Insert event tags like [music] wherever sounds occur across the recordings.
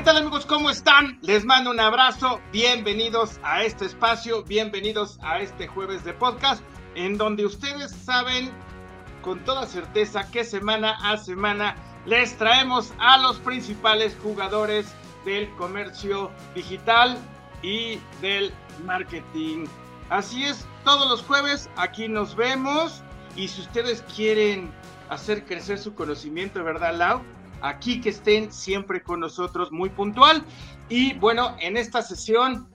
¿qué tal amigos? ¿Cómo están? Les mando un abrazo. Bienvenidos a este espacio, bienvenidos a este jueves de podcast, en donde ustedes saben con toda certeza que semana a semana les traemos a los principales jugadores del comercio digital y del marketing. Así es, todos los jueves aquí nos vemos y si ustedes quieren hacer crecer su conocimiento, ¿verdad, Lau? Aquí que estén siempre con nosotros, muy puntual. Y bueno, en esta sesión,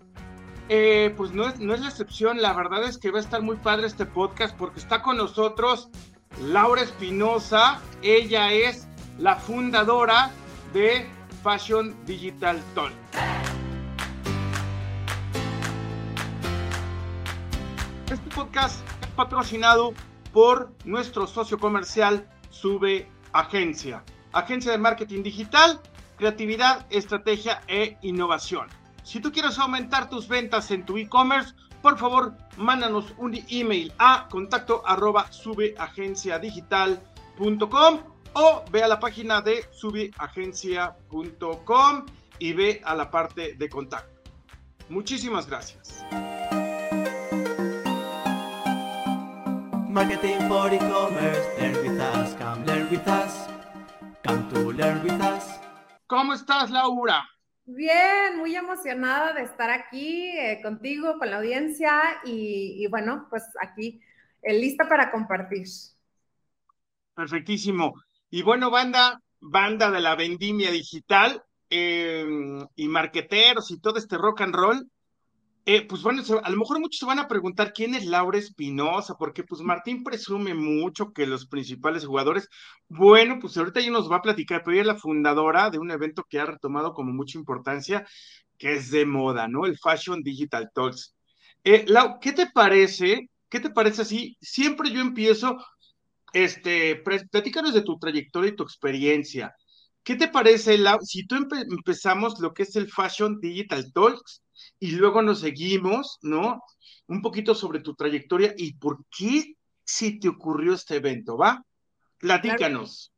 eh, pues no es, no es la excepción, la verdad es que va a estar muy padre este podcast porque está con nosotros Laura Espinosa, ella es la fundadora de Fashion Digital Talk. Este podcast es patrocinado por nuestro socio comercial Sube Agencia, agencia de marketing digital, creatividad, estrategia e innovación. Si tú quieres aumentar tus ventas en tu e-commerce, por favor, mándanos un email a contacto subeagenciadigital.com o ve a la página de subeagencia.com y ve a la parte de contacto. Muchísimas gracias. Marketing for e-commerce, learn with us, learn with us, come to learn with us. ¿Cómo estás, Laura? Bien, muy emocionada de estar aquí eh, contigo, con la audiencia y, y bueno, pues aquí eh, lista para compartir. Perfectísimo. Y bueno, banda, banda de la vendimia digital eh, y marqueteros y todo este rock and roll, eh, pues bueno, a lo mejor muchos se van a preguntar quién es Laura Espinosa, porque pues Martín presume mucho que los principales jugadores, bueno, pues ahorita ya nos va a platicar, pero ella es la fundadora de un evento que ha retomado como mucha importancia, que es de moda, ¿no? El Fashion Digital Talks. Eh, Lau, ¿qué te parece? ¿Qué te parece así? Siempre yo empiezo, este, platícanos de tu trayectoria y tu experiencia. ¿Qué te parece, Lau, si tú empe- empezamos lo que es el Fashion Digital Talks y luego nos seguimos, ¿no? Un poquito sobre tu trayectoria y por qué si te ocurrió este evento, ¿va? Platícanos.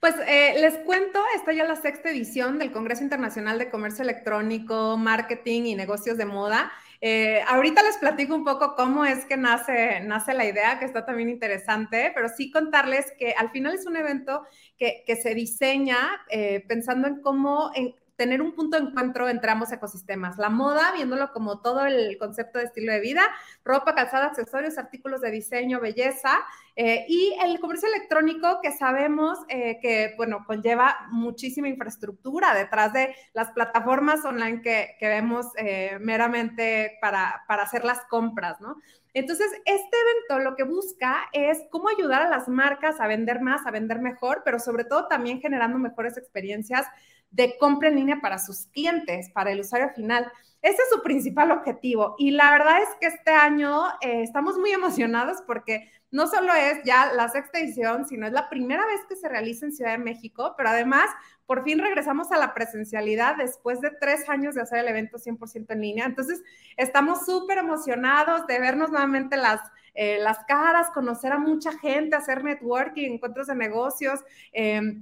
Pues eh, les cuento, está ya la sexta edición del Congreso Internacional de Comercio Electrónico, Marketing y Negocios de Moda. Eh, ahorita les platico un poco cómo es que nace, nace la idea, que está también interesante, pero sí contarles que al final es un evento que, que se diseña eh, pensando en cómo en tener un punto de encuentro entre ambos ecosistemas. La moda, viéndolo como todo el concepto de estilo de vida, ropa, calzado, accesorios, artículos de diseño, belleza, eh, y el comercio electrónico que sabemos eh, que, bueno, conlleva muchísima infraestructura detrás de las plataformas online que, que vemos eh, meramente para, para hacer las compras, ¿no? Entonces, este evento lo que busca es cómo ayudar a las marcas a vender más, a vender mejor, pero sobre todo también generando mejores experiencias de compra en línea para sus clientes, para el usuario final. Ese es su principal objetivo. Y la verdad es que este año eh, estamos muy emocionados porque no solo es ya la sexta edición, sino es la primera vez que se realiza en Ciudad de México, pero además por fin regresamos a la presencialidad después de tres años de hacer el evento 100% en línea. Entonces, estamos súper emocionados de vernos nuevamente las, eh, las caras, conocer a mucha gente, hacer networking, encuentros de negocios. Eh,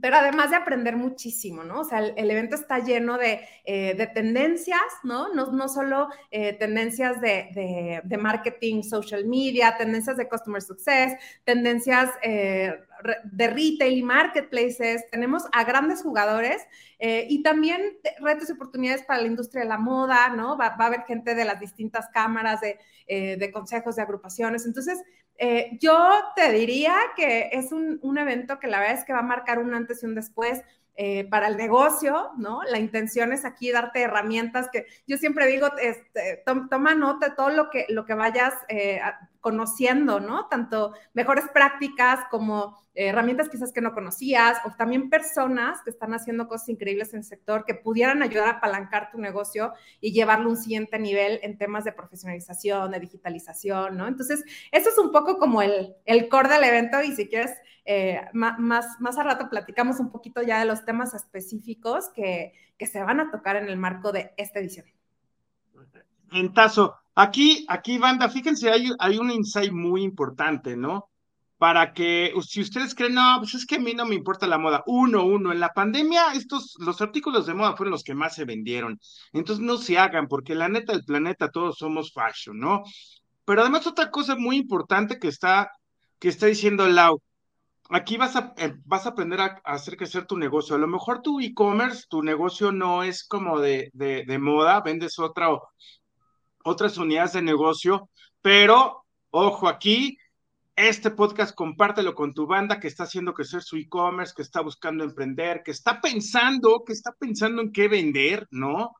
pero además de aprender muchísimo, ¿no? O sea, el, evento está lleno de, eh, de tendencias, ¿no? No, no solo tendencias de, de, marketing, social media, tendencias de customer success, tendencias de retail y marketplaces, tenemos a grandes jugadores eh, y también retos y oportunidades para la industria de la moda, ¿no? Va, va a haber gente de las distintas cámaras, de, eh, de consejos, de agrupaciones. Entonces, eh, yo te diría que es un, un, evento que la verdad es que va a marcar un antes y un después eh, para el negocio, ¿no? La intención es aquí darte herramientas que yo siempre digo, este, to toma nota de todo lo que, lo que vayas eh, conociendo, ¿no? Tanto mejores prácticas como eh, herramientas quizás que no conocías o también personas que están haciendo cosas increíbles en el sector que pudieran ayudar a apalancar tu negocio y llevarlo a un siguiente nivel en temas de profesionalización, de digitalización, ¿no? Entonces, eso es un poco como el, el core del evento y si quieres, eh, más, más a rato platicamos un poquito ya de los temas específicos que, que se van a tocar en el marco de esta edición. Ventazo. Aquí, aquí, banda, fíjense, hay, un insight muy importante, ¿no? para que, si ustedes creen, no, pues es que a mí no me importa la moda. Uno, uno, en la pandemia, estos, los artículos de moda fueron los que más se vendieron. Entonces no se hagan, porque la neta del planeta todos somos fashion, ¿no? Pero además otra cosa muy importante que está, que está diciendo Lau, aquí vas a, eh, vas a aprender a, hacer crecer tu negocio. A lo mejor tu e-commerce, tu negocio no es como de, de, de moda, vendes otra, otras unidades de negocio, pero ojo aquí, este podcast compártelo con tu banda que está haciendo crecer su e-commerce, que está buscando emprender, que está pensando, que está pensando en qué vender, ¿no?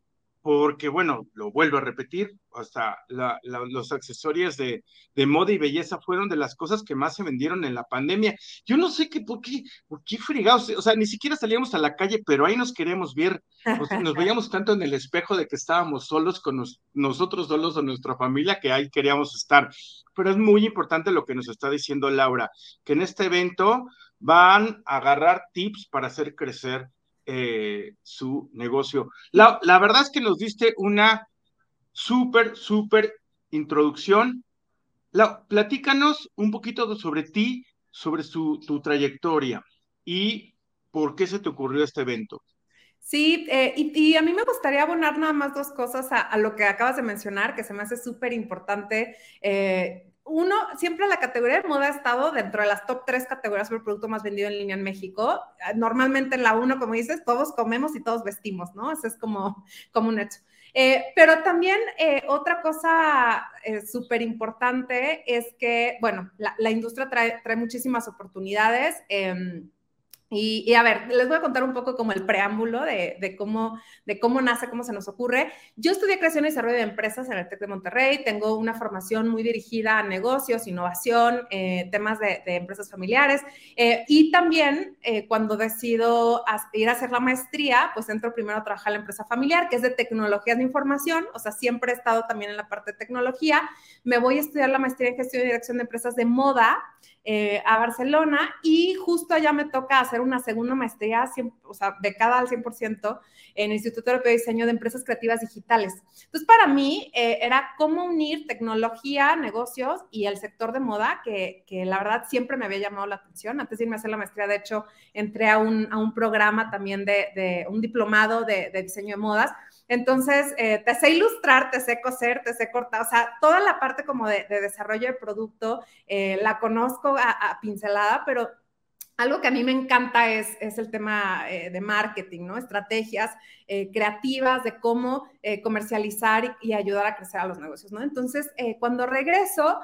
Porque bueno, lo vuelvo a repetir, hasta los accesorios de, moda y belleza fueron de las cosas que más se vendieron en la pandemia. Yo no sé qué, por qué, por qué fregados, o sea, ni siquiera salíamos a la calle, pero ahí nos queremos ver, nos veíamos tanto en el espejo de que estábamos solos con nosotros solos o nuestra familia que ahí queríamos estar. Pero es muy importante lo que nos está diciendo Laura, que en este evento van a agarrar tips para hacer crecer eh, su negocio. La, la, verdad es que nos diste una súper, súper introducción. La, platícanos un poquito sobre ti, sobre su, tu trayectoria y por qué se te ocurrió este evento. Sí, eh, y, a mí me gustaría abonar nada más dos cosas a, lo que acabas de mencionar, que se me hace súper importante. Eh, uno, siempre la categoría de moda ha estado dentro de las top tres categorías por producto más vendido en línea en México. Normalmente en la uno, como dices, todos comemos y todos vestimos, ¿no? Eso es como, [laughs] como un hecho. Eh, pero también eh, otra cosa eh, súper importante es que, bueno, la, la industria trae, trae, muchísimas oportunidades. Em, y, a ver, les voy a contar un poco como el preámbulo de, cómo, de cómo nace, cómo se nos ocurre. Yo estudié creación y desarrollo de empresas en el TEC de Monterrey, tengo una formación muy dirigida a negocios, innovación, eh, temas de, empresas familiares eh, y también eh, cuando decido ir a hacer la maestría, pues entro primero a trabajar en la empresa familiar, que es de tecnologías de información, o sea, siempre he estado también en la parte de tecnología. Me voy a estudiar la maestría en gestión y dirección de empresas de moda eh, a Barcelona y justo allá me toca hacer una segunda maestría, o sea, becada al 100% en el Instituto Europeo de Diseño de Empresas Creativas Digitales. Entonces, para mí eh, era cómo unir tecnología, negocios y el sector de moda, que, que, la verdad siempre me había llamado la atención. Antes de irme a hacer la maestría, de hecho, entré a un, a un programa también de, de un diplomado de, de diseño de modas entonces, eh, te sé ilustrar, te sé coser, te sé cortar, o sea, toda la parte como de, desarrollo de producto eh, la conozco a, pincelada, pero algo que a mí me encanta es, es el tema eh, de marketing, ¿no? Estrategias creativas de cómo comercializar y, ayudar a crecer a los negocios, ¿no? Entonces, cuando regreso,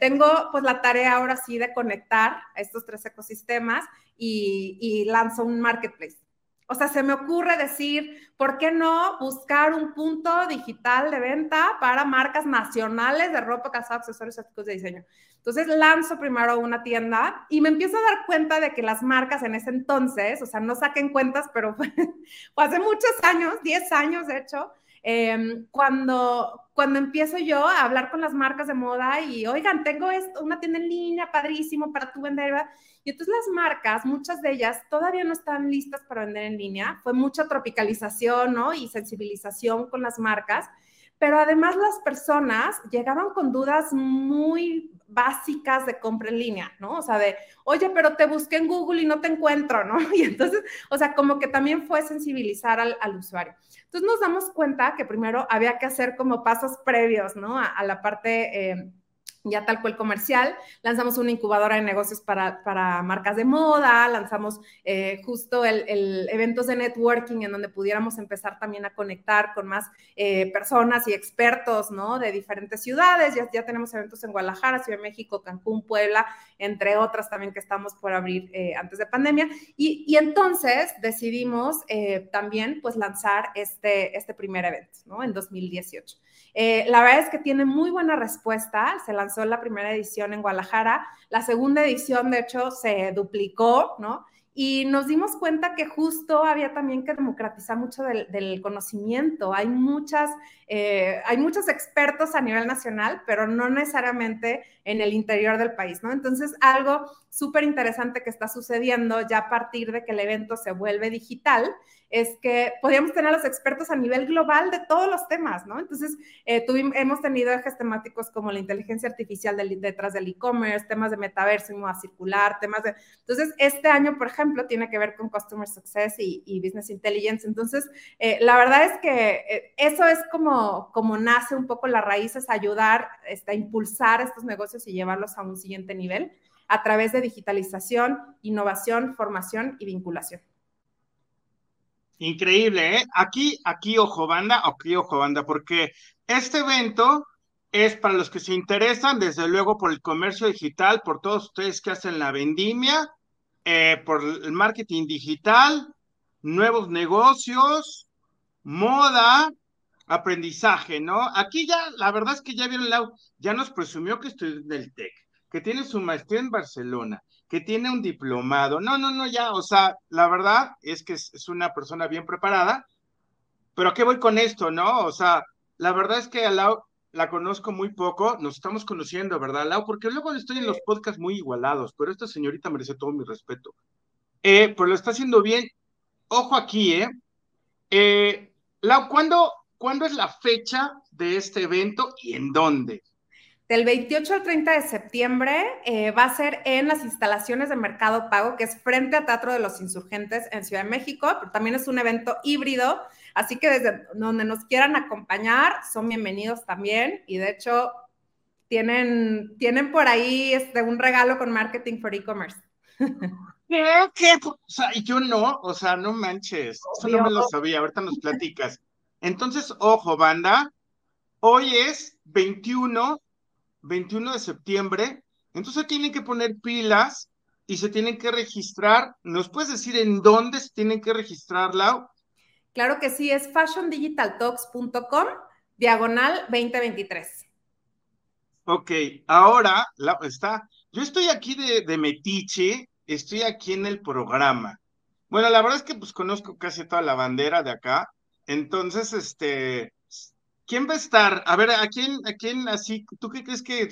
tengo pues la tarea ahora sí de conectar a estos tres ecosistemas y, lanzo un marketplace. O sea, se me ocurre decir, ¿por qué no buscar un punto digital de venta para marcas nacionales de ropa, calzado, accesorios, artículos de diseño? Entonces lanzo primero una tienda y me empiezo a dar cuenta de que las marcas en ese entonces, o sea, no saquen cuentas, pero [laughs] fue, hace muchos años, 10 años de hecho, em, cuando, cuando empiezo yo a hablar con las marcas de moda y, oigan, tengo esto, una tienda en línea padrísimo para tu vender, y entonces las marcas, muchas de ellas todavía no están listas para vender en línea. Fue mucha tropicalización, ¿no? Y sensibilización con las marcas. Pero además las personas llegaban con dudas muy básicas de compra en línea, ¿no? O sea, de, oye, pero te busqué en Google y no te encuentro, ¿no? [laughs] Y entonces, o sea, como que también fue sensibilizar al, usuario. Entonces nos damos cuenta que primero había que hacer como pasos previos, ¿no? A, la parte... Eh, ya tal cual comercial. Lanzamos una incubadora de negocios para, para marcas de moda, lanzamos eh, justo el, eventos de networking en donde pudiéramos empezar también a conectar con más eh, personas y expertos, ¿no? De diferentes ciudades. Ya, ya tenemos eventos en Guadalajara, Ciudad de México, Cancún, Puebla, entre otras también que estamos por abrir eh, antes de pandemia. Y, y entonces decidimos también pues lanzar este, este primer evento, ¿no? En 2018. Eh, la verdad es que tiene muy buena respuesta. Se lanzó la primera edición en Guadalajara. La segunda edición, de hecho, se duplicó, ¿no? Y nos dimos cuenta que justo había también que democratizar mucho del, conocimiento. Hay, muchas, eh, hay muchos expertos a nivel nacional, pero no necesariamente en el interior del país, ¿no? Entonces, algo súper interesante que está sucediendo ya a partir de que el evento se vuelve digital es que podíamos tener a los expertos a nivel global de todos los temas, ¿no? Entonces, eh, hemos tenido ejes temáticos como la inteligencia artificial detrás del e-commerce, temas de metaverso y moda circular, temas de... Entonces, este año, por ejemplo, tiene que ver con Customer Success y, Business Intelligence. Entonces, eh, la verdad es que eh, eso es como, como nace un poco la raíz, es ayudar este, a impulsar estos negocios y llevarlos a un siguiente nivel a través de digitalización, innovación, formación y vinculación. Increíble, ¿eh? Aquí, aquí, ojo banda, aquí, ojo banda, porque este evento es para los que se interesan, desde luego, por el comercio digital, por todos ustedes que hacen la vendimia, eh, por el marketing digital, nuevos negocios, moda, aprendizaje, ¿no? Aquí ya, la verdad es que ya vieron, ya nos presumió que estoy del TEC, que tiene su maestría en Barcelona, que tiene un diplomado. No, no, no, ya, o sea, la verdad es que es, una persona bien preparada, pero ¿a qué voy con esto, no? O sea, la verdad es que a Lau la conozco muy poco, nos estamos conociendo, ¿verdad, Lau? Porque luego estoy en los podcasts muy igualados, pero esta señorita merece todo mi respeto. Eh, pues lo está haciendo bien. Ojo aquí, ¿eh? eh Lau, ¿cuándo, ¿cuándo es la fecha de este evento y en dónde? Del 28 al 30 de septiembre eh, va a ser en las instalaciones de Mercado Pago, que es frente a Teatro de los Insurgentes en Ciudad de México, pero también es un evento híbrido, así que desde donde nos quieran acompañar son bienvenidos también y de hecho tienen, tienen por ahí este, un regalo con Marketing for E-Commerce. ¿Qué? ¿Qué? O sea, yo no, o sea, no manches, eso no me lo sabía, ahorita nos platicas. Entonces, ojo, banda, hoy es 21 21 de septiembre, entonces tienen que poner pilas y se tienen que registrar. ¿Nos puedes decir en dónde se tienen que registrar, Lau? Claro que sí, es fashiondigitaltalks.com, diagonal 2023. Ok, ahora está. Yo estoy aquí de, de Metiche, estoy aquí en el programa. Bueno, la verdad es que pues conozco casi toda la bandera de acá. Entonces, este, ¿Quién va a estar? A ver, ¿a quién, a quién así, tú qué crees que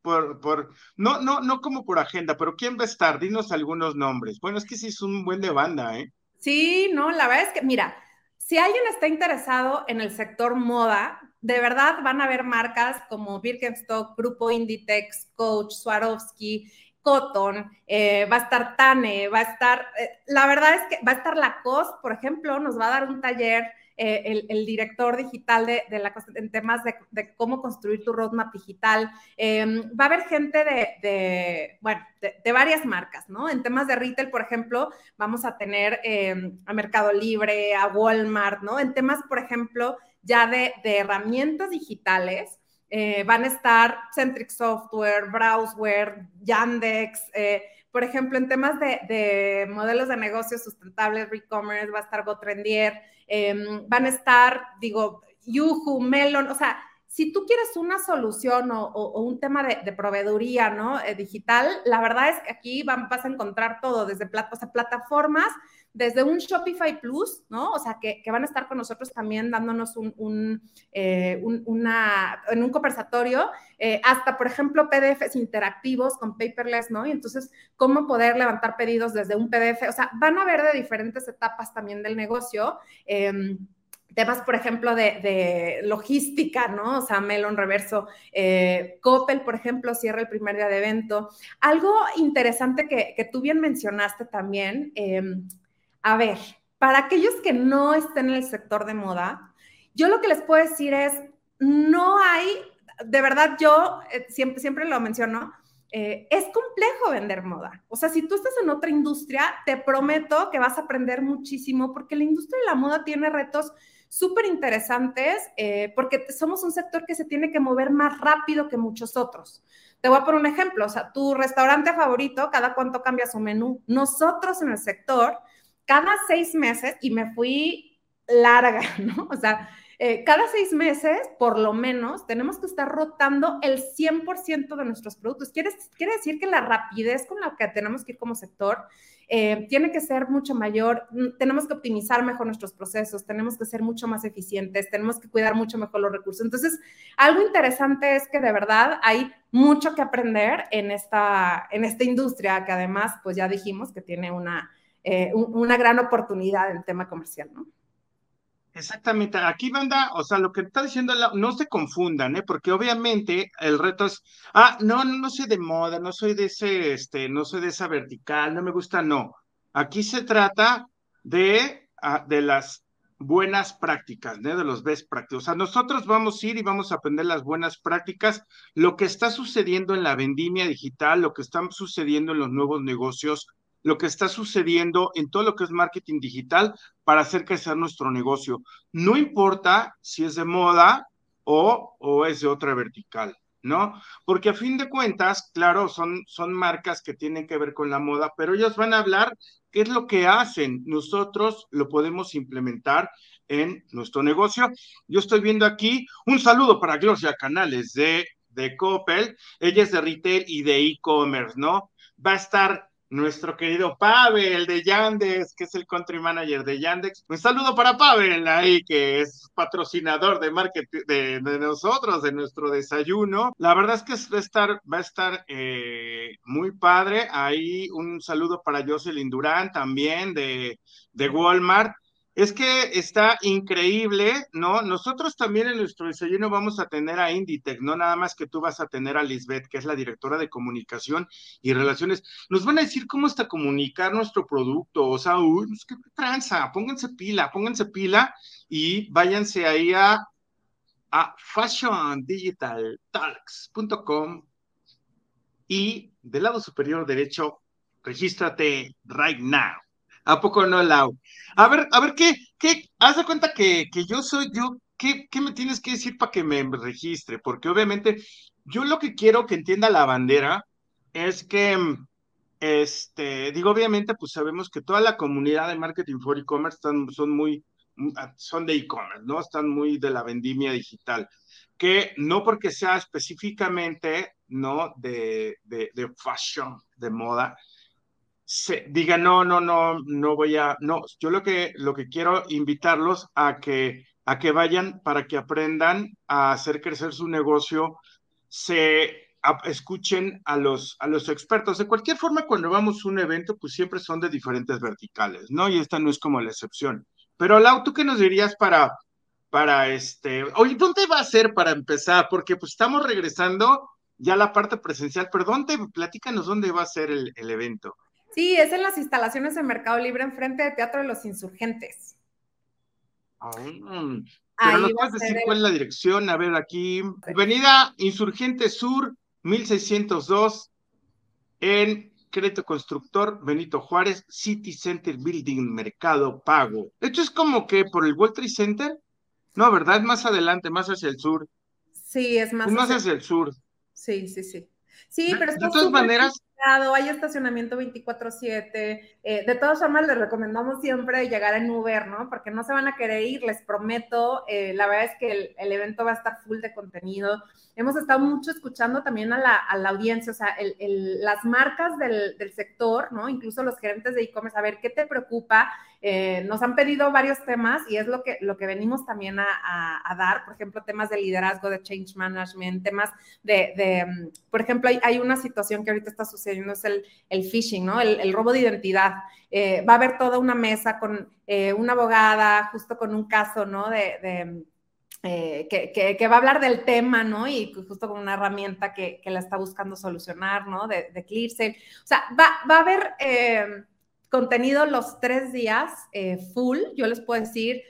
por, por, no, no, no como por agenda, pero quién va a estar? Dinos algunos nombres. Bueno, es que sí es un buen de banda, ¿eh? Sí, no, la verdad es que, mira, si alguien está interesado en el sector moda, de verdad van a haber marcas como Birkenstock, Grupo Inditex, Coach, Swarovski, Cotton, eh, va a estar Tane, va a estar, eh, la verdad es que va a estar Lacoste, por ejemplo, nos va a dar un taller eh, el, director digital de, la, en temas de, cómo construir tu roadmap digital. Em, va a haber gente de, bueno, de, varias marcas, ¿no? En temas de retail, por ejemplo, vamos a tener em, a Mercado Libre, a Walmart, ¿no? En temas, por ejemplo, ya de, herramientas digitales. Eh, van a estar Centric Software, Browseware, Yandex, eh, por ejemplo, en temas de, modelos de negocios sustentables, e-commerce, va a estar GoTrendier, em, van a estar, digo, Yuhu, Melon, o sea, si tú quieres una solución o, un tema de, proveeduría, ¿no? Eh, digital, la verdad es que aquí vas a encontrar todo, desde plataformas desde un Shopify Plus, ¿no? O sea, que, van a estar con nosotros también dándonos un, eh, una, en un conversatorio, eh, hasta, por ejemplo, PDFs interactivos con paperless, ¿no? Y entonces, cómo poder levantar pedidos desde un PDF. O sea, van a ver de diferentes etapas también del negocio. Em, temas, por ejemplo, de, logística, ¿no? O sea, Melon Reverso, eh, Coppel, por ejemplo, cierra el primer día de evento. Algo interesante que, que tú bien mencionaste también, em, a ver, para aquellos que no estén en el sector de moda, yo lo que les puedo decir es, no hay, de verdad yo eh, siempre, siempre lo menciono, eh, es complejo vender moda. O sea, si tú estás en otra industria, te prometo que vas a aprender muchísimo porque la industria de la moda tiene retos súper interesantes eh, porque somos un sector que se tiene que mover más rápido que muchos otros. Te voy a poner un ejemplo, o sea, tu restaurante favorito, cada cuánto cambia su menú. Nosotros en el sector cada seis meses, y me fui larga, [laughs] ¿no? O sea, eh, cada seis meses, por lo menos, tenemos que estar rotando el 100% de nuestros productos. Quiere, quiere decir que la rapidez con la que tenemos que ir como sector eh, tiene que ser mucho mayor. Mm, tenemos que optimizar mejor nuestros procesos, tenemos que ser mucho más eficientes, tenemos que cuidar mucho mejor los recursos. Entonces, algo interesante es que de verdad hay mucho que aprender en esta, en esta industria que además, pues ya dijimos que tiene una eh, una gran oportunidad en el tema comercial, ¿no? Exactamente, aquí banda, o sea, lo que está diciendo, no se confundan, ¿eh? Porque obviamente el reto es, ah, no, no, no soy de moda, no soy de ese, este, no soy de esa vertical, no me gusta, no. Aquí se trata de, ah, de las buenas prácticas, ¿no? de los best practices. O sea, nosotros vamos a ir y vamos a aprender las buenas prácticas, lo que está sucediendo en la vendimia digital, lo que está sucediendo en los nuevos negocios, lo que está sucediendo en todo lo que es marketing digital para hacer crecer nuestro negocio. No importa si es de moda o, o es de otra vertical, ¿no? Porque a fin de cuentas, claro, son, son marcas que tienen que ver con la moda, pero ellos van a hablar qué es lo que hacen. Nosotros lo podemos implementar en nuestro negocio. Yo estoy viendo aquí un saludo para Gloria Canales de, de Coppel. Ella es de retail y de e-commerce, ¿no? Va a estar nuestro querido Pavel de Yandex, que es el country manager de Yandex. Un saludo para Pavel ahí, que es patrocinador de marketing de, nosotros, de nuestro desayuno. La verdad es que va a estar, va a estar eh, muy padre. Ahí un saludo para Jocelyn Durán también de, de Walmart. Es que está increíble, ¿no? Nosotros también en nuestro desayuno vamos a tener a Inditex, no nada más que tú vas a tener a Lisbeth, que es la directora de comunicación y relaciones. Nos van a decir cómo está comunicar nuestro producto, o sea, uy, pues, qué tranza, pónganse pila, pónganse pila y váyanse ahí a, a fashiondigitaltalks.com y del lado superior derecho, regístrate right now. ¿A poco no, Lau? A ver, a ver, ¿qué, qué? Haz de cuenta que, que yo soy, yo, ¿qué, ¿qué me tienes que decir para que me registre? Porque obviamente yo lo que quiero que entienda la bandera es que, este, digo, obviamente, pues sabemos que toda la comunidad de marketing for e-commerce son muy, son de e-commerce, ¿no? Están muy de la vendimia digital, que no porque sea específicamente, ¿no? De, de, de fashion, de moda, diga, no, no, no, no voy a, no, yo lo que, lo que quiero invitarlos a que, a que vayan para que aprendan a hacer crecer su negocio, se escuchen a los, a los expertos. De cualquier forma, cuando vamos a un evento, pues siempre son de diferentes verticales, ¿no? Y esta no es como la excepción. Pero Lau, ¿tú qué nos dirías para, para este, oye, ¿dónde va a ser para empezar? Porque pues estamos regresando ya a la parte presencial, pero ¿dónde, platícanos dónde va a ser el, el evento? Sí, es en las instalaciones de Mercado Libre, enfrente de Teatro de los Insurgentes. Ah, pero nos puedes decir cuál es la dirección. A ver, aquí. Avenida Insurgente Sur, 1602, en Crédito Constructor, Benito Juárez, City Center Building, Mercado Pago. Esto es como que por el World Trade Center. No, ¿verdad? Es más adelante, más hacia el sur. Sí, es más. Es más hacia el sur. Sí, sí, sí. Sí, pero de todas maneras, hay estacionamiento 24/7. Eh, de todas formas, les recomendamos siempre llegar en Uber, ¿no? Porque no se van a querer ir, les prometo. Eh, la verdad es que el, evento va a estar full de contenido. Hemos estado mucho escuchando también a la, audiencia, o sea, el, las marcas del, sector, ¿no? Incluso los gerentes de e-commerce, a ver, ¿qué te preocupa? Eh, nos han pedido varios temas y es lo que, lo que venimos también a, dar, por ejemplo, temas de liderazgo, de change management, temas de, mm, por ejemplo, hay, una situación que ahorita está sucediendo, es el, phishing, ¿no? El, robo de identidad. Eh, va a haber toda una mesa con eh, una abogada, justo con un caso, ¿no? De, de eh, que, va a hablar del tema, ¿no? Y justo con una herramienta que, la está buscando solucionar, ¿no? De, de ClearSale. O sea, va, a haber eh, contenido los tres días eh, full, yo les puedo decir,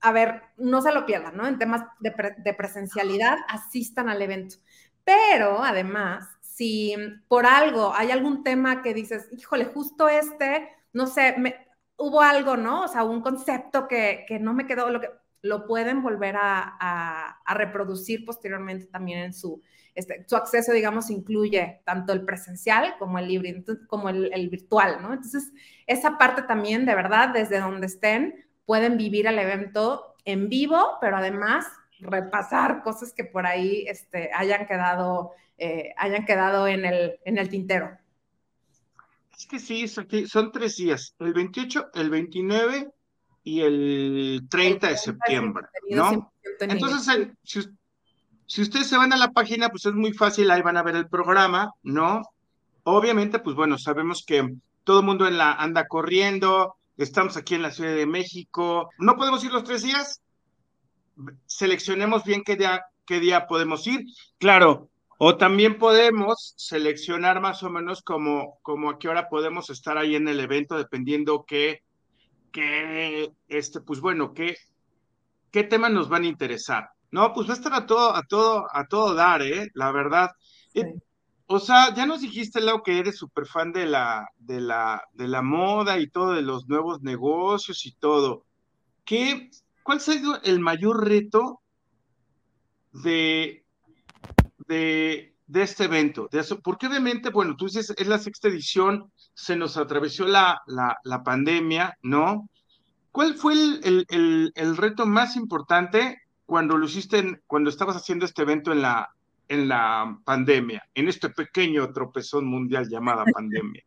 a ver, no se lo pierdan, ¿no? En temas de, pre presencialidad, asistan al evento. Pero además, si por algo hay algún tema que dices, híjole, justo este, no sé, me, hubo algo, ¿no? O sea, un concepto que no me quedó, lo que lo pueden volver a, reproducir posteriormente también en su, este, su acceso, digamos, incluye tanto el presencial como el libre, como el, virtual, ¿no? Entonces, esa parte también, de verdad, desde donde estén, pueden vivir el evento en vivo, pero además repasar cosas que por ahí este, hayan quedado, eh, hayan quedado en el, en el tintero. Es que sí, son tres días, el 28, el 29 y el 30 de septiembre, ¿no? Entonces, si, si ustedes se van a la página, pues es muy fácil, ahí van a ver el programa, ¿no? Obviamente, pues bueno, sabemos que todo el mundo en la, anda corriendo, estamos aquí en la Ciudad de México, ¿no podemos ir los tres días? Seleccionemos bien qué día, qué día podemos ir. Claro, o también podemos seleccionar más o menos como, como a qué hora podemos estar ahí en el evento, dependiendo qué, qué, este, pues bueno, qué, qué temas nos van a interesar. No, pues va a estar a todo, a todo, a todo dar, ¿eh? La verdad. Eh, o sea, ya nos dijiste, Lau, que eres súper fan de la, de la, de la moda y todo, de los nuevos negocios y todo. ¿Qué, ¿Cuál ha sido el mayor reto de, de, este evento? De eso, porque obviamente, bueno, tú dices, es la sexta edición, se nos atravesó la, la, pandemia, ¿no? ¿Cuál fue el, el, el, reto más importante cuando lo hiciste, cuando estabas haciendo este evento en la, en la pandemia, en este pequeño tropezón mundial llamada [laughs] pandemia?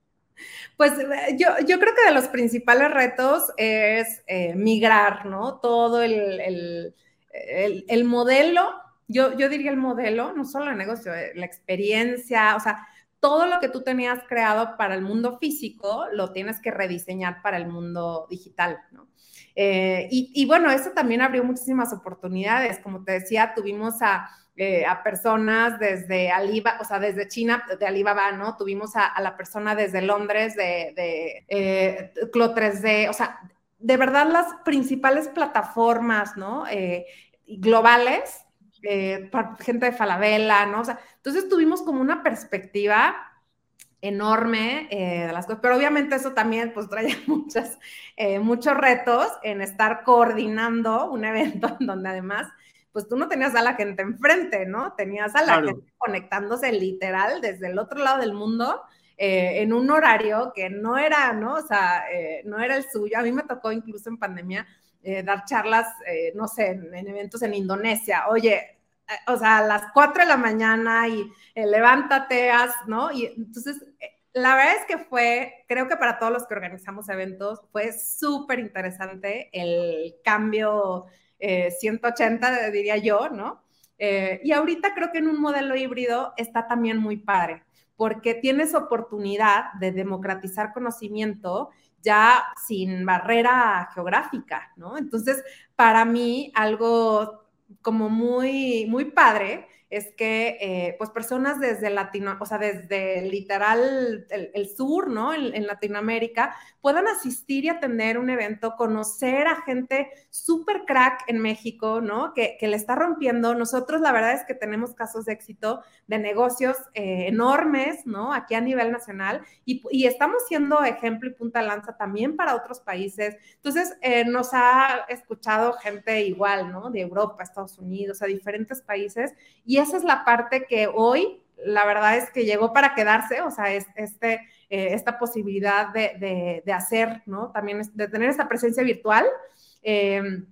Pues eh, yo, yo, creo que de los principales retos es eh, migrar, ¿no? Todo el, el, el modelo yo, diría el modelo, no solo el negocio, eh, la experiencia, o sea, todo lo que tú tenías creado para el mundo físico lo tienes que rediseñar para el mundo digital, ¿no? Eh, y, bueno, eso también abrió muchísimas oportunidades. Como te decía, tuvimos a, eh, personas desde Alibaba, o sea, desde China, de Alibaba, ¿no? Tuvimos a, la persona desde Londres, de, de Clo 3D, o sea, de verdad las principales plataformas, ¿no? globales eh, gente de Falabella, ¿no? O sea, entonces tuvimos como una perspectiva enorme eh, de las cosas, pero obviamente eso también pues traía [laughs] muchas, eh, muchos retos en estar coordinando un evento en [laughs] donde además pues tú no tenías a la gente enfrente, ¿no? Tenías a la gente conectándose literal desde el otro lado del mundo en un horario que no era, ¿no? O sea, no era el suyo. A mí me tocó incluso en pandemia eh, dar charlas, eh, no sé, en, eventos en Indonesia. Oye, eh, o sea, a las 4 de la mañana y levántate, haz, ¿no? Y entonces, la verdad es que fue, creo que para todos los que organizamos eventos, fue súper interesante el cambio 180, diría yo, ¿no? y ahorita creo que en un modelo híbrido está también muy padre, porque tienes oportunidad de democratizar conocimiento ya sin barrera geográfica, ¿no? Entonces, para mí, algo como muy, muy padre es que eh, pues personas desde Latino, o sea, desde literal el, sur, ¿no? En, Latinoamérica, puedan asistir y atender un evento, conocer a gente súper crack en México, ¿no? Que, le está rompiendo. Nosotros la verdad es que tenemos casos de éxito de negocios eh, enormes, ¿no? Aquí a nivel nacional y, estamos siendo ejemplo y punta lanza también para otros países. Entonces, eh, nos ha escuchado gente igual, ¿no? De Europa, Estados Unidos, a diferentes países y esa es la parte que hoy, la verdad es que llegó para quedarse, o sea, es, este, eh, esta posibilidad de, hacer, ¿no? También de tener esta presencia virtual. Em,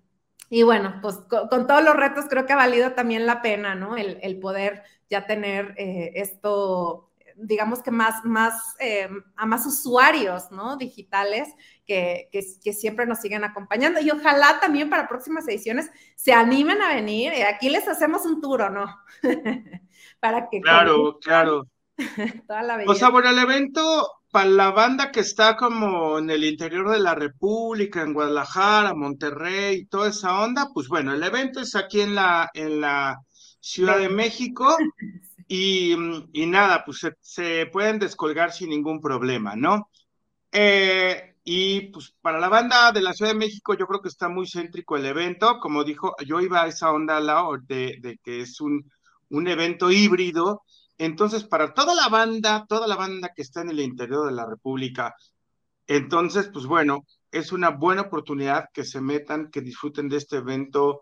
y bueno, pues con, todos los retos creo que ha valido también la pena, ¿no? El, poder ya tener eh, esto, digamos que más, más, em, a más usuarios, ¿no? Digitales que, siempre nos siguen acompañando. Y ojalá también para próximas ediciones se animen a venir. Y aquí les hacemos un tour, no? [laughs] para que. Claro, claro. [laughs] Toda la o sea, bueno, el evento para la banda que está como en el interior de la República, en Guadalajara, Monterrey, toda esa onda, pues bueno, el evento es aquí en la, en la Ciudad de México. [laughs] Y, y nada, pues se, se, pueden descolgar sin ningún problema, ¿no? Eh, y pues para la banda de la Ciudad de México yo creo que está muy céntrico el evento. Como dijo, yo iba a esa onda de, de que es un, un evento híbrido. Entonces, para toda la banda, toda la banda que está en el interior de la República, entonces, pues bueno, es una buena oportunidad que se metan, que disfruten de este evento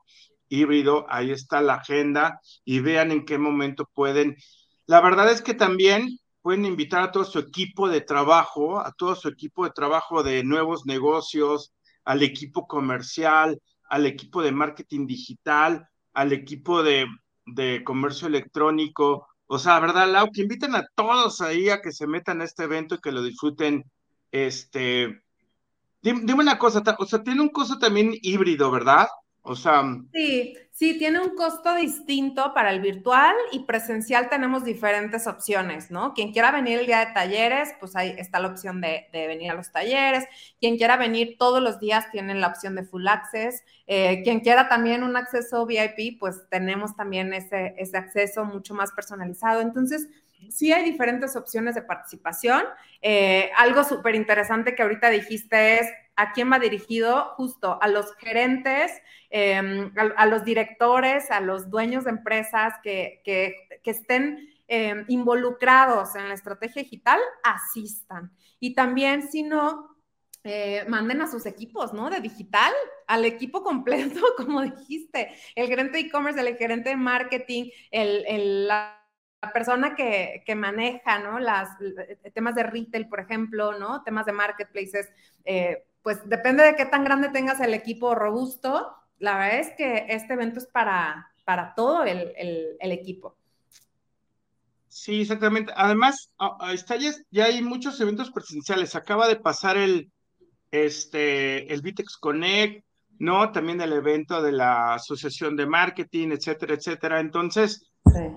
híbrido. Ahí está la agenda y vean en qué momento pueden. La verdad es que también pueden invitar a todo su equipo de trabajo, a todo su equipo de trabajo de nuevos negocios, al equipo comercial, al equipo de marketing digital, al equipo de, comercio electrónico. O sea, ¿verdad, Lau? Que inviten a todos ahí a que se metan a este evento y que lo disfruten. Este, dime, una cosa, o sea, tiene un costo también híbrido, ¿verdad? O sea. Sí, Sí, tiene un costo distinto para el virtual y presencial tenemos diferentes opciones, ¿no? Quien quiera venir el día de talleres, pues ahí está la opción de, venir a los talleres. Quien quiera venir todos los días tiene la opción de full access. Eh, quien quiera también un acceso VIP, pues tenemos también ese, ese acceso mucho más personalizado. Entonces, sí hay diferentes opciones de participación. Eh, algo súper interesante que ahorita dijiste es a quién va dirigido justo a los gerentes, em, a, los directores, a los dueños de empresas que, estén em, involucrados en la estrategia digital, asistan. Y también, si no, eh, manden a sus equipos, ¿no? De digital, al equipo completo, [laughs] como dijiste, el gerente de e-commerce, el gerente de marketing, el, persona que, maneja, ¿no? Las temas de retail, por ejemplo, ¿no? Temas de marketplaces, eh, pues depende de qué tan grande tengas el equipo robusto. La verdad es que este evento es para, para todo el, equipo. Sí, exactamente. Además, ya, hay muchos eventos presenciales. Acaba de pasar el, este, el Vitex Connect, ¿no? También el evento de la Asociación de Marketing, etcétera, etcétera. Entonces,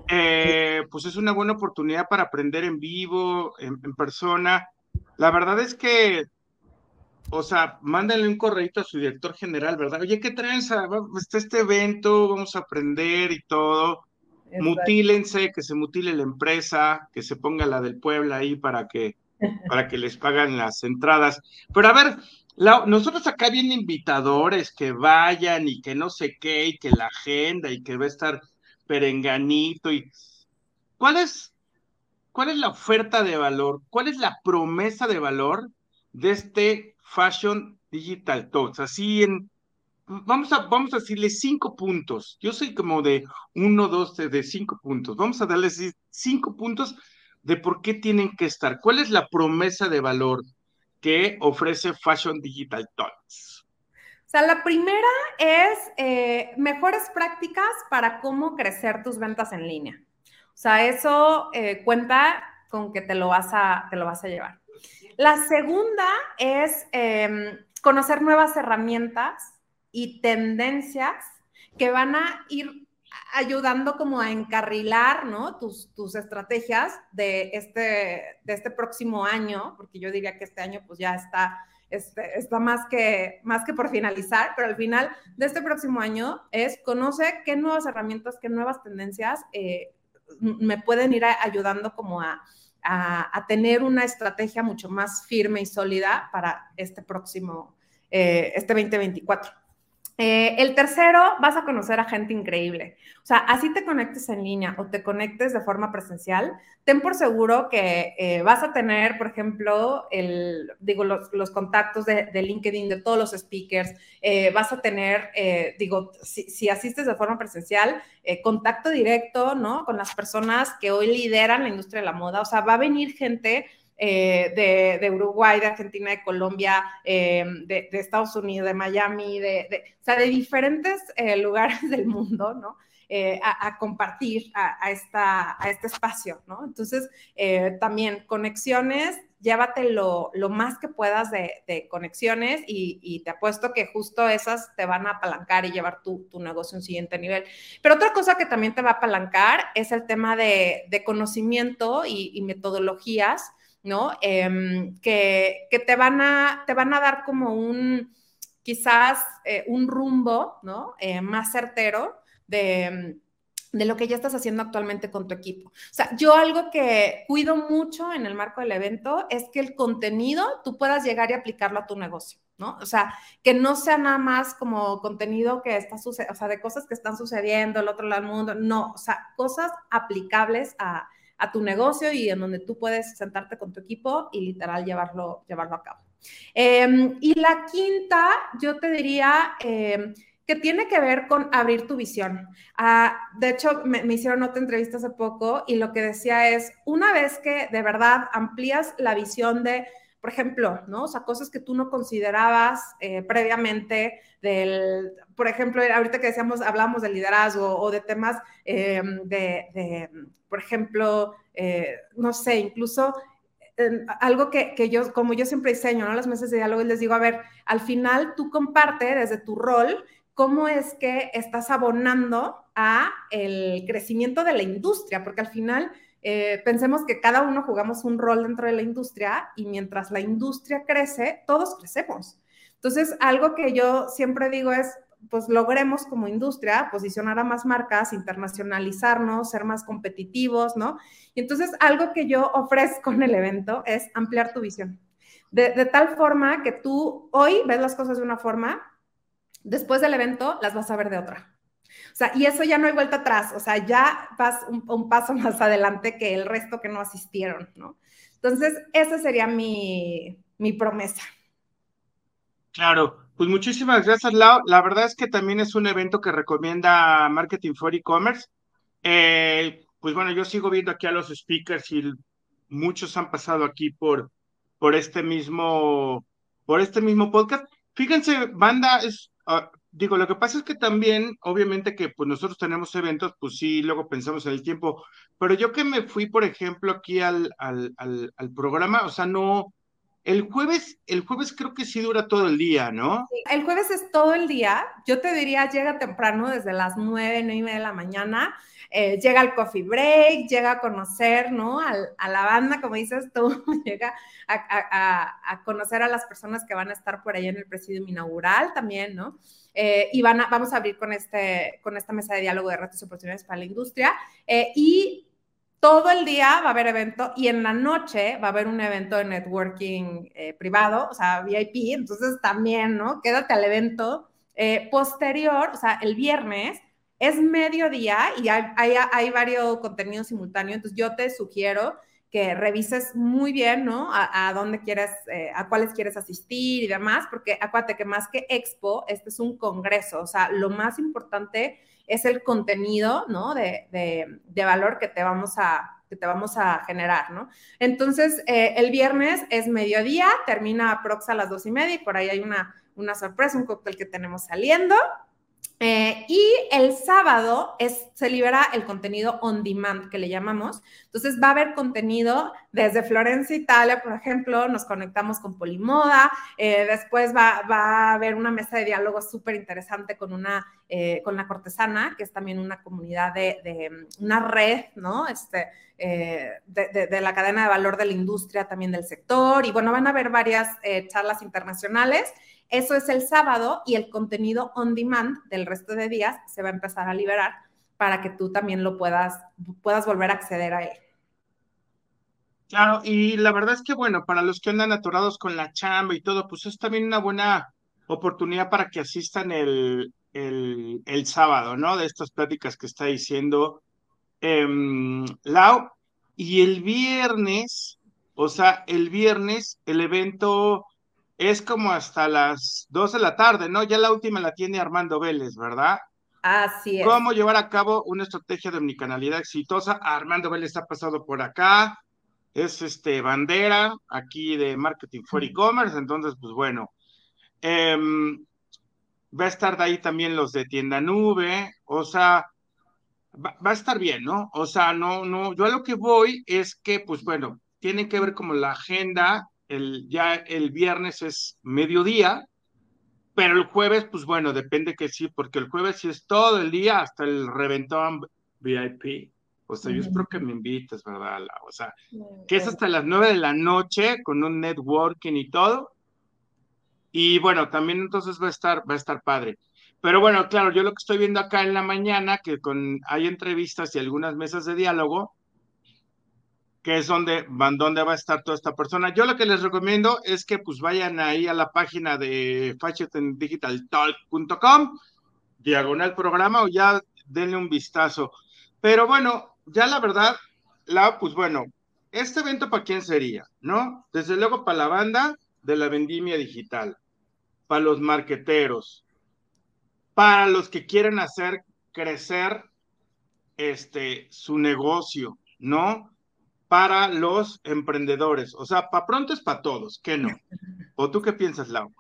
eh, pues es una buena oportunidad para aprender en vivo, en, en persona. La verdad es que o sea, mándenle un correito a su director general, ¿verdad? Oye, ¿qué tranza? Está este evento, vamos a aprender y todo. Mutílense, que se mutile la empresa, que se ponga la del Puebla ahí para que, [laughs] para que les paguen las entradas. Pero a ver, nosotros acá vienen invitadores que vayan y que no sé qué, y que la agenda y que va a estar perenganito y ¿cuál es, cuál es la oferta de valor? ¿Cuál es la promesa de valor de este Fashion Digital Talks. Así en, vamos a, vamos a decirle cinco puntos. Yo soy como de uno, dos, de cinco puntos. Vamos a darles cinco puntos de por qué tienen que estar. ¿Cuál es la promesa de valor que ofrece Fashion Digital Talks? O sea, la primera es eh, mejores prácticas para cómo crecer tus ventas en línea. O sea, eso eh, cuenta con que te lo vas a, te lo vas a llevar. La segunda es em, conocer nuevas herramientas y tendencias que van a ir ayudando como a encarrilar, ¿no? Tus, tus estrategias de este, de este próximo año, porque yo diría que este año pues ya está, este, está más, que, más que por finalizar, pero al final de este próximo año es conoce qué nuevas herramientas, qué nuevas tendencias eh, me pueden ir ayudando como a, a, tener una estrategia mucho más firme y sólida para este próximo, eh, este 2024. Eh, el tercero, vas a conocer a gente increíble. O sea, así te conectes en línea o te conectes de forma presencial, ten por seguro que eh, vas a tener, por ejemplo, el, digo, los, contactos de, LinkedIn de todos los speakers, eh, vas a tener, digo, si, asistes de forma presencial, contacto directo, ¿no? Con las personas que hoy lideran la industria de la moda. O sea, va a venir gente eh, de, Uruguay, de Argentina, de Colombia, eh, de, Estados Unidos, de Miami, de, o sea, de diferentes eh, lugares [laughs] del mundo, ¿no? A, compartir a, esta, a este espacio, ¿no? Entonces, también conexiones, llévate lo, más que puedas de, conexiones y, te apuesto que justo esas te van a apalancar y llevar tu, negocio a un siguiente nivel. Pero otra cosa que también te va a apalancar es el tema de, conocimiento y metodologías ¿no? Em, que, te, van a, te van a dar como un, quizás eh, un rumbo, ¿no? Eh, más certero de, de lo que ya estás haciendo actualmente con tu equipo. O sea, yo algo que cuido mucho en el marco del evento es que el contenido tú puedas llegar y aplicarlo a tu negocio, ¿no? O sea, que no sea nada más como contenido que está sucediendo, o sea, de cosas que están sucediendo al otro lado del mundo, no, o sea, cosas aplicables a, a tu negocio y en donde tú puedes sentarte con tu equipo y literal llevarlo, llevarlo a cabo. Em, y la quinta, yo te diría em, que tiene que ver con abrir tu visión. Ah, de hecho, me, hicieron otra entrevista hace poco y lo que decía es, una vez que de verdad amplías la visión de, por ejemplo, ¿no? O sea, cosas que tú no considerabas eh, previamente del, por ejemplo, ahorita que decíamos, hablamos de liderazgo o de temas em, de por ejemplo, eh, no sé, incluso algo que, yo, como yo siempre diseño, ¿no? Las mesas de diálogo, les digo, a ver, al final tú comparte desde tu rol cómo es que estás abonando a el crecimiento de la industria, porque al final eh, pensemos que cada uno jugamos un rol dentro de la industria y mientras la industria crece, todos crecemos. Entonces, algo que yo siempre digo es, pues logremos como industria posicionar a más marcas, internacionalizarnos, ser más competitivos, ¿no? Y entonces algo que yo ofrezco en el evento es ampliar tu visión. De, de, tal forma que tú hoy ves las cosas de una forma, después del evento las vas a ver de otra. O sea, y eso ya no hay vuelta atrás, o sea, ya vas un, paso [laughs] más adelante que el resto que no asistieron, ¿no? Entonces, esa sería mi, mi promesa. Claro, pues muchísimas gracias, Lau. La verdad es que también es un evento que recomienda Marketing for E-Commerce. Eh, pues bueno, yo sigo viendo aquí a los speakers y muchos han pasado aquí por, por este mismo, por este mismo podcast. Fíjense, banda, es, ah, digo, lo que pasa es que también, obviamente que pues nosotros tenemos eventos, pues sí, luego pensamos en el tiempo, pero yo que me fui, por ejemplo, aquí al, al, al, al programa, o sea, no, el jueves, el jueves creo que sí dura todo el día, ¿no? el jueves es todo el día. Yo te diría, llega temprano, desde las nueve, nueve y media de la mañana. Eh, llega al coffee break, llega a conocer, ¿no? a la banda, como dices tú, [laughs] llega a, conocer a las personas que van a estar por ahí en el presidio inaugural también, ¿no? Eh, y van a, vamos a abrir con, este, con esta mesa de diálogo de retos y oportunidades para la industria. Eh, y todo el día va a haber evento y en la noche va a haber un evento de networking eh, privado, o sea, VIP, entonces también, ¿no? Quédate al evento. Eh, posterior, o sea, el viernes es mediodía y hay, hay, varios contenidos simultáneos, entonces yo te sugiero que revises muy bien, ¿no? A, dónde quieres, eh, a cuáles quieres asistir y demás, porque acuérdate que más que expo, este es un congreso, o sea, lo más importante es el contenido, ¿no? De, de, valor que te vamos a, que te vamos a generar, ¿no? Entonces, eh, el viernes es mediodía, termina Prox a las dos y media y por ahí hay una, una sorpresa, un cóctel que tenemos saliendo. Eh, y el sábado es, se libera el contenido on demand que le llamamos. Entonces va a haber contenido desde Florencia, Italia, por ejemplo, nos conectamos con Polimoda. Eh, después va, va, a haber una mesa de diálogo súper interesante con una eh, con la cortesana, que es también una comunidad de, de una red, ¿no? Este, de, de, de, la cadena de valor de la industria, también del sector. Y bueno, van a haber varias charlas internacionales. Eso es el sábado y el contenido on demand del resto de días se va a empezar a liberar para que tú también lo puedas, puedas volver a acceder a él. Claro, y la verdad es que bueno, para los que andan atorados con la chamba y todo, pues es también una buena oportunidad para que asistan el, el, el sábado, ¿no? De estas pláticas que está diciendo eh, Lau. Y el viernes, o sea, el viernes, el evento es como hasta las 2 de la tarde, ¿no? Ya la última la tiene Armando Vélez, ¿verdad? Así es. ¿Cómo llevar a cabo una estrategia de omnicanalidad exitosa? Armando Vélez ha pasado por acá, es este bandera aquí de Marketing for E-Commerce, entonces, pues bueno. Em, va a estar de ahí también los de tienda nube, o sea, va, va, a estar bien, ¿no? O sea, no, no, yo a lo que voy es que, pues bueno, tiene que ver como la agenda el, ya el viernes es mediodía, pero el jueves, pues bueno, depende que sí, porque el jueves sí es todo el día hasta el reventón VIP. O sea, yo espero que me invites, ¿verdad? O sea, que es hasta las nueve de la noche con un networking y todo. Y bueno, también entonces va a estar, va a estar padre. Pero bueno, claro, yo lo que estoy viendo acá en la mañana, que con, hay entrevistas y algunas mesas de diálogo, que es donde, donde va a estar toda esta persona. Yo lo que les recomiendo es que pues vayan ahí a la página de fashiondigitaltalk.com, diagonal programa o ya denle un vistazo. Pero bueno, ya la verdad, la, pues bueno, este evento para quién sería, ¿no? Desde luego para la banda de la vendimia digital, para los marqueteros, para los que quieren hacer crecer este su negocio, ¿no? Para los emprendedores. O sea, para pronto es para todos, ¿qué no? ¿O tú qué piensas, Lau?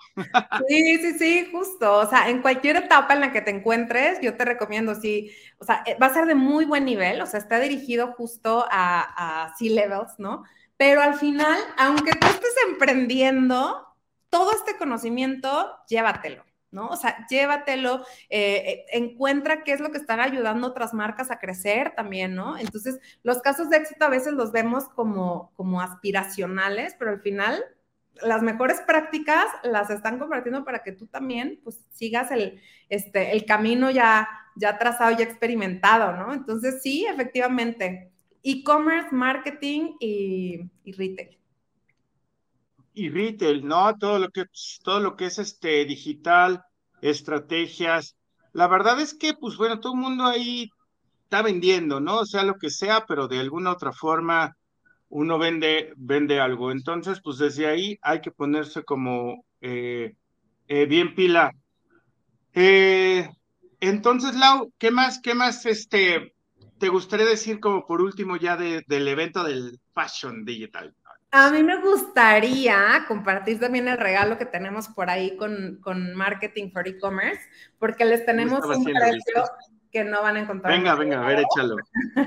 Sí, sí, sí, justo. O sea, en cualquier etapa en la que te encuentres, yo te recomiendo, sí, o sea, eh, va a ser de muy buen nivel, o sea, está dirigido justo a, a C-levels, ¿no? Pero al final, aunque tú estés emprendiendo, todo este conocimiento, llévatelo. ¿No? O sea, llévatelo, eh, eh, encuentra qué es lo que están ayudando otras marcas a crecer también, ¿no? Entonces, los casos de éxito a veces los vemos como, como aspiracionales, pero al final las mejores prácticas las están compartiendo para que tú también pues sigas el, este, el camino ya, ya trazado, ya experimentado, ¿no? Entonces, sí, efectivamente, e-commerce, marketing y, y retail y retail, ¿no? Todo lo que, todo lo que es este digital, estrategias. La verdad es que, pues bueno, todo el mundo ahí está vendiendo, ¿no? O sea, lo que sea, pero de alguna otra forma uno vende, vende algo. Entonces, pues desde ahí hay que ponerse como eh, eh, bien pila. Eh, entonces, Lau, ¿qué más, qué más este, te gustaría decir como por último ya del evento del Fashion Digital? A mí me gustaría compartir también el regalo que tenemos por ahí con, con Marketing for E-Commerce, porque les tenemos un precio que no van a encontrar. Venga, venga, a ver, échalo.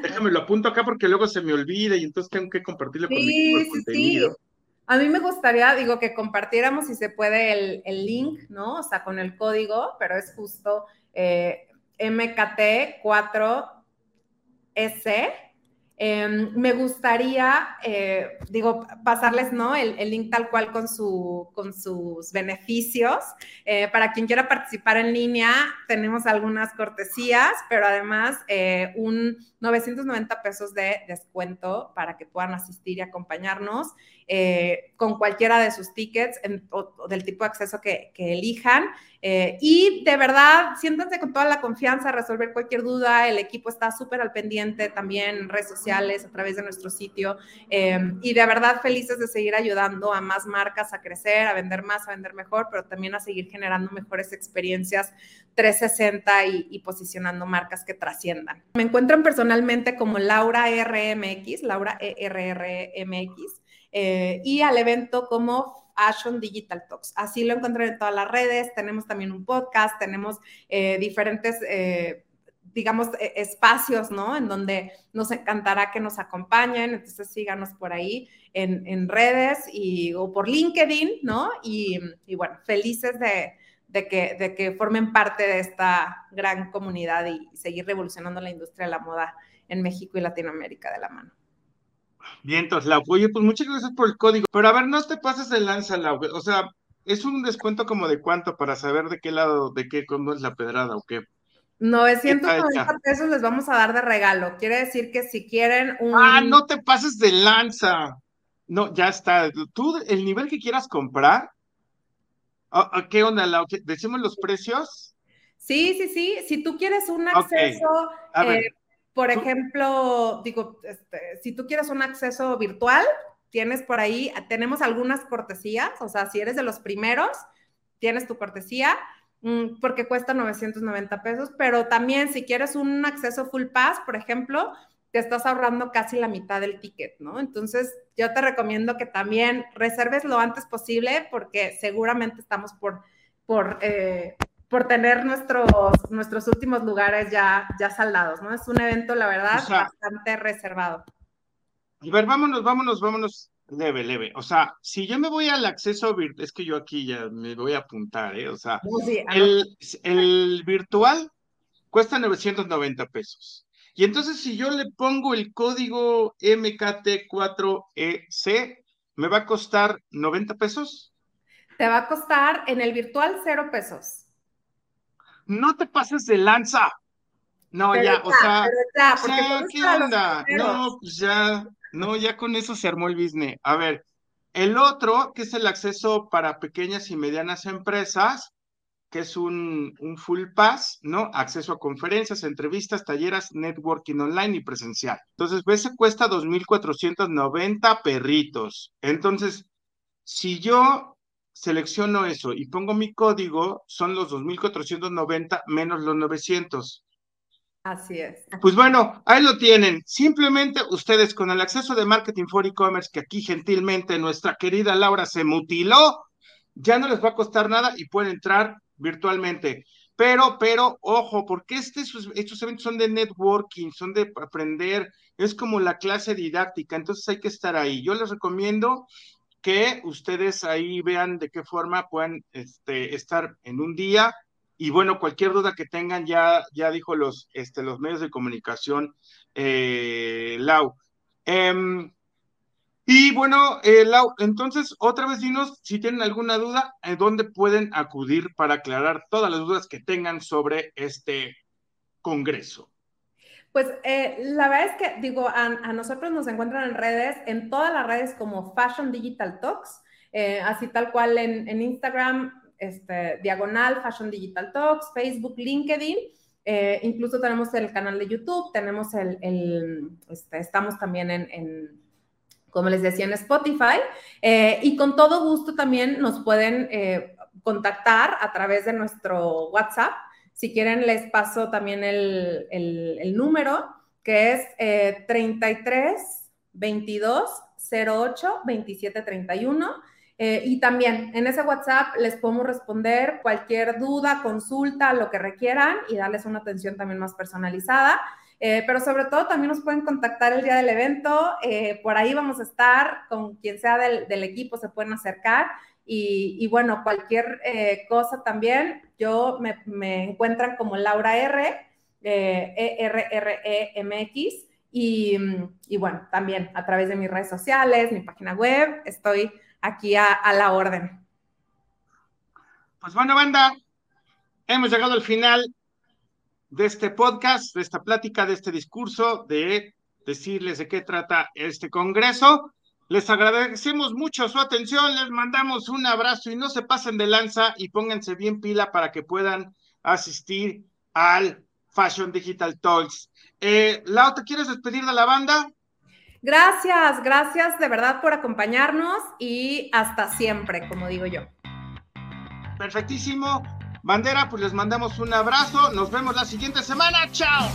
Déjame lo apunto acá porque luego se me olvida y entonces tengo que compartirlo con mi equipo de contenido. Sí. A mí me gustaría, digo, que compartiéramos si se puede el, el link, ¿no? O sea, con el código, pero es justo eh, MKT4S Em, me gustaría, eh, digo, pasarles, ¿no? El, link tal cual con, con sus beneficios. Eh, para quien quiera participar en línea, tenemos algunas cortesías, pero además eh, un 990 pesos de descuento para que puedan asistir y acompañarnos con cualquiera de sus tickets o, del tipo de acceso que elijan. Eh, y de verdad, siéntanse con toda la confianza a resolver cualquier duda. El equipo está súper al pendiente también en redes sociales, a través de nuestro sitio. Eh, y de verdad, felices de seguir ayudando a más marcas a crecer, a vender más, a vender mejor, pero también a seguir generando mejores experiencias 360 y, y posicionando marcas que trasciendan. Me encuentran personalmente como Laura RMX, Laura ERRMX, eh, y al evento como Ashon Digital Talks. Así lo encontré en todas las redes. Tenemos también un podcast, tenemos eh, diferentes, eh, digamos, e, espacios, ¿no? En donde nos encantará que nos acompañen. Entonces síganos por ahí en, redes y, o por LinkedIn, ¿no? Y, bueno, felices de, que, de que formen parte de esta gran comunidad y seguir revolucionando la industria de la moda en México y Latinoamérica de la mano. Vientos, la Oye, pues muchas gracias por el código. Pero a ver, no te pases de lanza, la O sea, es un descuento como de cuánto para saber de qué lado, de qué, cómo es la pedrada o qué. 990 pesos les vamos a dar de regalo. Quiere decir que si quieren un. Ah, no te pases de lanza. No, ya está. Tú, el nivel que quieras comprar. ¿Qué onda, Lau? ¿Decimos los precios? Sí, sí, sí. Si tú quieres un acceso eh, por ejemplo, digo, este, si tú quieres un acceso virtual, tienes por ahí, tenemos algunas cortesías, o sea, si eres de los primeros, tienes tu cortesía mm, porque cuesta 990 pesos, pero también si quieres un acceso full pass, por ejemplo, te estás ahorrando casi la mitad del ticket, ¿no? Entonces, yo te recomiendo que también reserves lo antes posible porque seguramente estamos por, por eh, por tener nuestros, nuestros últimos lugares ya, ya saldados, ¿no? Es un evento, la verdad, bastante reservado. A ver, vámonos, vámonos, vámonos leve, leve. O sea, si yo me voy al acceso virtual, es que yo aquí ya me voy a apuntar, ¿eh? O sea, el, el virtual cuesta 990 pesos. Y entonces si yo le pongo el código MKT4EC, ¿me va a costar 90 pesos? Te va a costar en el virtual cero pesos no te pases de lanza. No, ya, o sea, ¿qué onda? No, pues ya, no, ya con eso se armó el business. A ver, el otro, que es el acceso para pequeñas y medianas empresas, que es un, un full pass, ¿no? Acceso a conferencias, entrevistas, talleres, networking online y presencial. Entonces, ese cuesta 2.490 perritos. Entonces, si yo selecciono eso y pongo mi código, son los 2.490 menos los 900. Así es. Pues bueno, ahí lo tienen. Simplemente ustedes con el acceso de Marketing for E-Commerce, que aquí gentilmente nuestra querida Laura se mutiló, ya no les va a costar nada y pueden entrar virtualmente. Pero, pero, ojo, porque este, estos eventos son de networking, son de aprender, es como la clase didáctica, entonces hay que estar ahí. Yo les recomiendo que ustedes ahí vean de qué forma pueden este, estar en un día. Y bueno, cualquier duda que tengan, ya, ya dijo los, este, los medios de comunicación, eh, Lau. Em, y bueno, eh, Lau, entonces otra vez dinos si tienen alguna duda, ¿en dónde pueden acudir para aclarar todas las dudas que tengan sobre este congreso? Pues eh, la verdad es que, digo, a, nosotros nos encuentran en redes, en todas las redes como Fashion Digital Talks, eh, así tal cual en, Instagram, este, diagonal Fashion Digital Talks, Facebook, LinkedIn. Eh, incluso tenemos el canal de YouTube, tenemos el, este, estamos también en, como les decía, en Spotify. y con todo gusto también nos pueden contactar a través de nuestro WhatsApp si quieren, les paso también el, número, que es 33 22 08 27 31. y también en ese WhatsApp les podemos responder cualquier duda, consulta, lo que requieran y darles una atención también más personalizada. Eh, pero sobre todo también nos pueden contactar el día del evento. Eh, por ahí vamos a estar con quien sea del, del equipo, se pueden acercar y, bueno, cualquier eh, cosa también, yo me, encuentran como Laura R, eh, E-R-R-E-M-X, y, y, bueno, también a través de mis redes sociales, mi página web, estoy aquí a, a la orden. Pues bueno, banda, hemos llegado al final de este podcast, de esta plática, de este discurso, de decirles de qué trata este congreso. Les agradecemos mucho su atención, les mandamos un abrazo y no se pasen de lanza y pónganse bien pila para que puedan asistir al Fashion Digital Talks. Eh, Lau, ¿te quieres despedir de la banda? Gracias, gracias de verdad por acompañarnos y hasta siempre, como digo yo. Perfectísimo. Bandera, pues les mandamos un abrazo. Nos vemos la siguiente semana. Chao.